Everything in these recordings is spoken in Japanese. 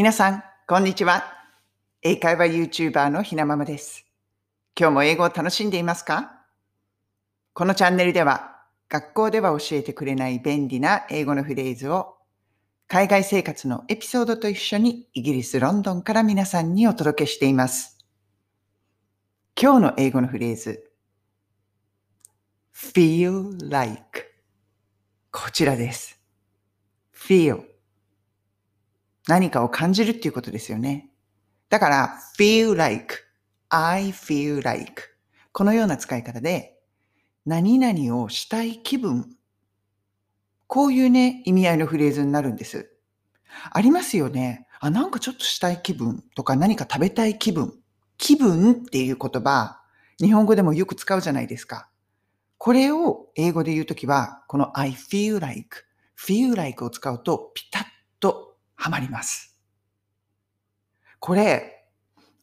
皆さん、こんにちは。英会話 YouTuber のひなままです。今日も英語を楽しんでいますか？このチャンネルでは、学校では教えてくれない便利な英語のフレーズを、海外生活のエピソードと一緒にイギリス・ロンドンから皆さんにお届けしています。今日の英語のフレーズ、feel like こちらです。feel 何かを感じるっていうことですよね。だから、feel like, I feel like このような使い方で、何々をしたい気分。こういうね、意味合いのフレーズになるんです。ありますよね。あ、なんかちょっとしたい気分とか何か食べたい気分。気分っていう言葉、日本語でもよく使うじゃないですか。これを英語で言うときは、この I feel like, feel like を使うとピタッはまります。これ、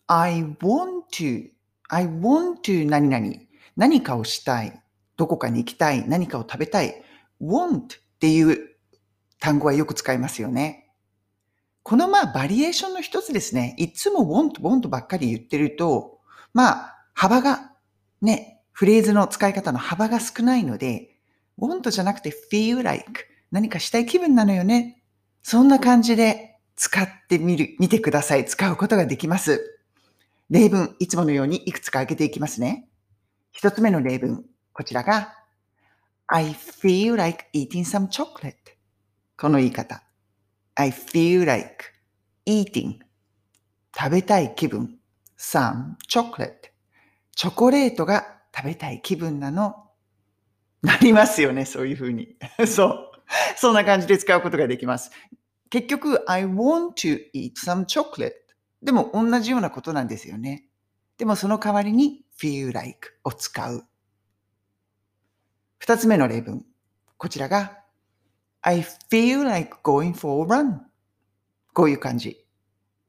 I want to, I want to 何々、何かをしたい、どこかに行きたい、何かを食べたい、want っていう単語はよく使いますよね。このまあバリエーションの一つですね。いつも want, want ばっかり言ってると、まあ幅がね、フレーズの使い方の幅が少ないので、want じゃなくて feel like 何かしたい気分なのよね。そんな感じで使ってみる、見てください。使うことができます。例文、いつものようにいくつか挙げていきますね。一つ目の例文、こちらが I feel like eating some chocolate この言い方。I feel like eating 食べたい気分 some chocolate チョコレートが食べたい気分なのなりますよね、そういうふうに。そう。そんな感じで使うことができます。結局、I want to eat some chocolate でも同じようなことなんですよね。でもその代わりに feel like を使う。二つ目の例文。こちらが I feel like going for a run こういう感じ。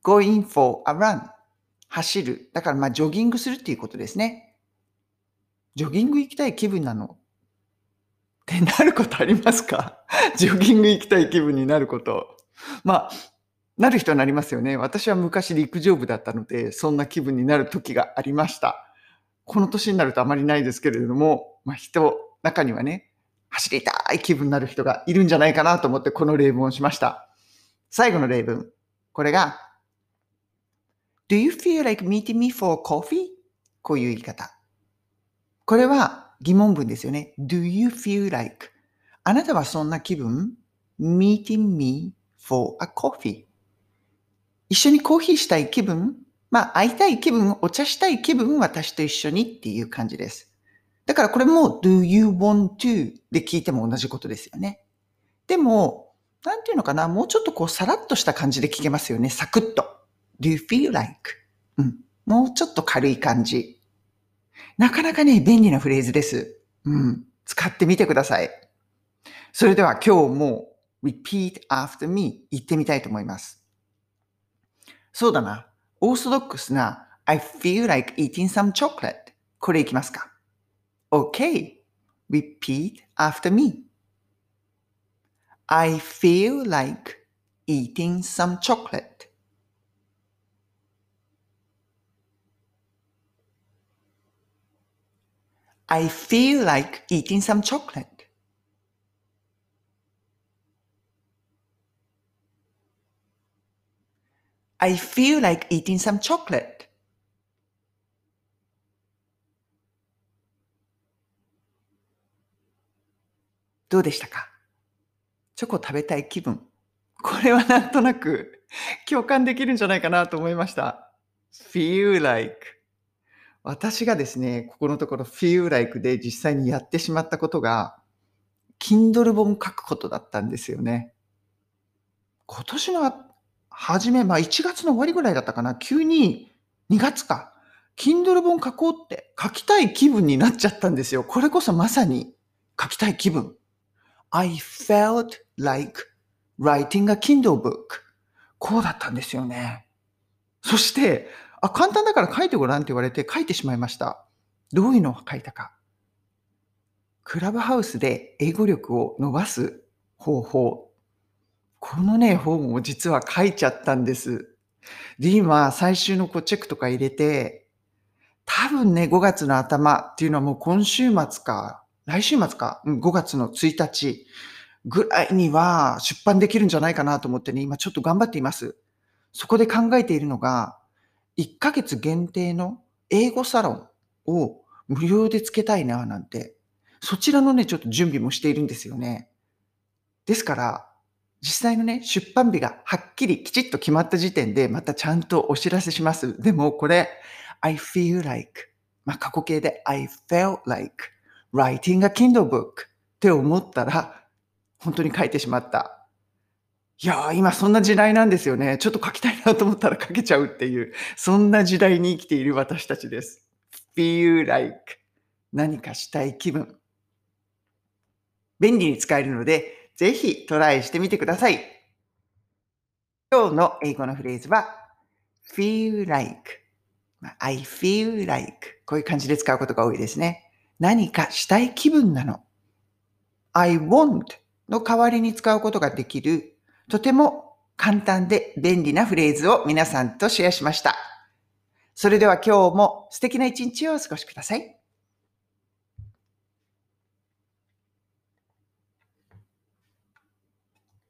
going for a run 走る。だからまあジョギングするっていうことですね。ジョギング行きたい気分なのってなることありますか？ジョギング行きたい気分になること。まあ、なる人はなりますよね。私は昔陸上部だったので、そんな気分になる時がありました。この年になるとあまりないですけれども、まあ人、中にはね、走りたい気分になる人がいるんじゃないかなと思ってこの例文をしました。最後の例文。これが、Do you feel like meeting me for coffee? こういう言い方。これは疑問文ですよね。Do you feel like? あなたはそんな気分 ?meeting me for a coffee. 一緒にコーヒーしたい気分まあ、会いたい気分、お茶したい気分、私と一緒にっていう感じです。だからこれも do you want to? で聞いても同じことですよね。でも、なんていうのかな、もうちょっとこうさらっとした感じで聞けますよね。サクッと。do you feel like? うん。もうちょっと軽い感じ。なかなかね、便利なフレーズです。うん。使ってみてください。それでは今日も repeat after me 言ってみたいと思います。そうだな。オーソドックスな I feel like eating some chocolate これいきますか ?OK. Repeat after me. I feel like eating some chocolate. I feel like eating some chocolate. I feel like eating some chocolate. どうでしたか？チョコ食べたい気分。これはなんとなく 共感できるんじゃないかなと思いました。feel like 私がですね、ここのところ feel like で実際にやってしまったことが Kindle 本書くことだったんですよね。今年の初め、まあ1月の終わりぐらいだったかな。急に2月か。Kindle 本書こうって書きたい気分になっちゃったんですよ。これこそまさに書きたい気分。I felt like writing a Kindle book. こうだったんですよね。そして、あ、簡単だから書いてごらんって言われて書いてしまいました。どういうのを書いたか。クラブハウスで英語力を伸ばす方法。このね、本を実は書いちゃったんです。で、今、最終のこうチェックとか入れて、多分ね、5月の頭っていうのはもう今週末か、来週末か、うん5月の1日ぐらいには出版できるんじゃないかなと思ってね、今ちょっと頑張っています。そこで考えているのが、1ヶ月限定の英語サロンを無料でつけたいななんて、そちらのね、ちょっと準備もしているんですよね。ですから、実際のね、出版日がはっきりきちっと決まった時点で、またちゃんとお知らせします。でもこれ、I feel like, まあ過去形で I felt like writing a Kindle book って思ったら、本当に書いてしまった。いやー、今そんな時代なんですよね。ちょっと書きたいなと思ったら書けちゃうっていう、そんな時代に生きている私たちです。feel like 何かしたい気分。便利に使えるので、ぜひトライしてみてください。今日の英語のフレーズは feel like I feel like こういう感じで使うことが多いですね。何かしたい気分なの。I want の代わりに使うことができるとても簡単で便利なフレーズを皆さんとシェアしました。それでは今日も素敵な一日をお過ごしください。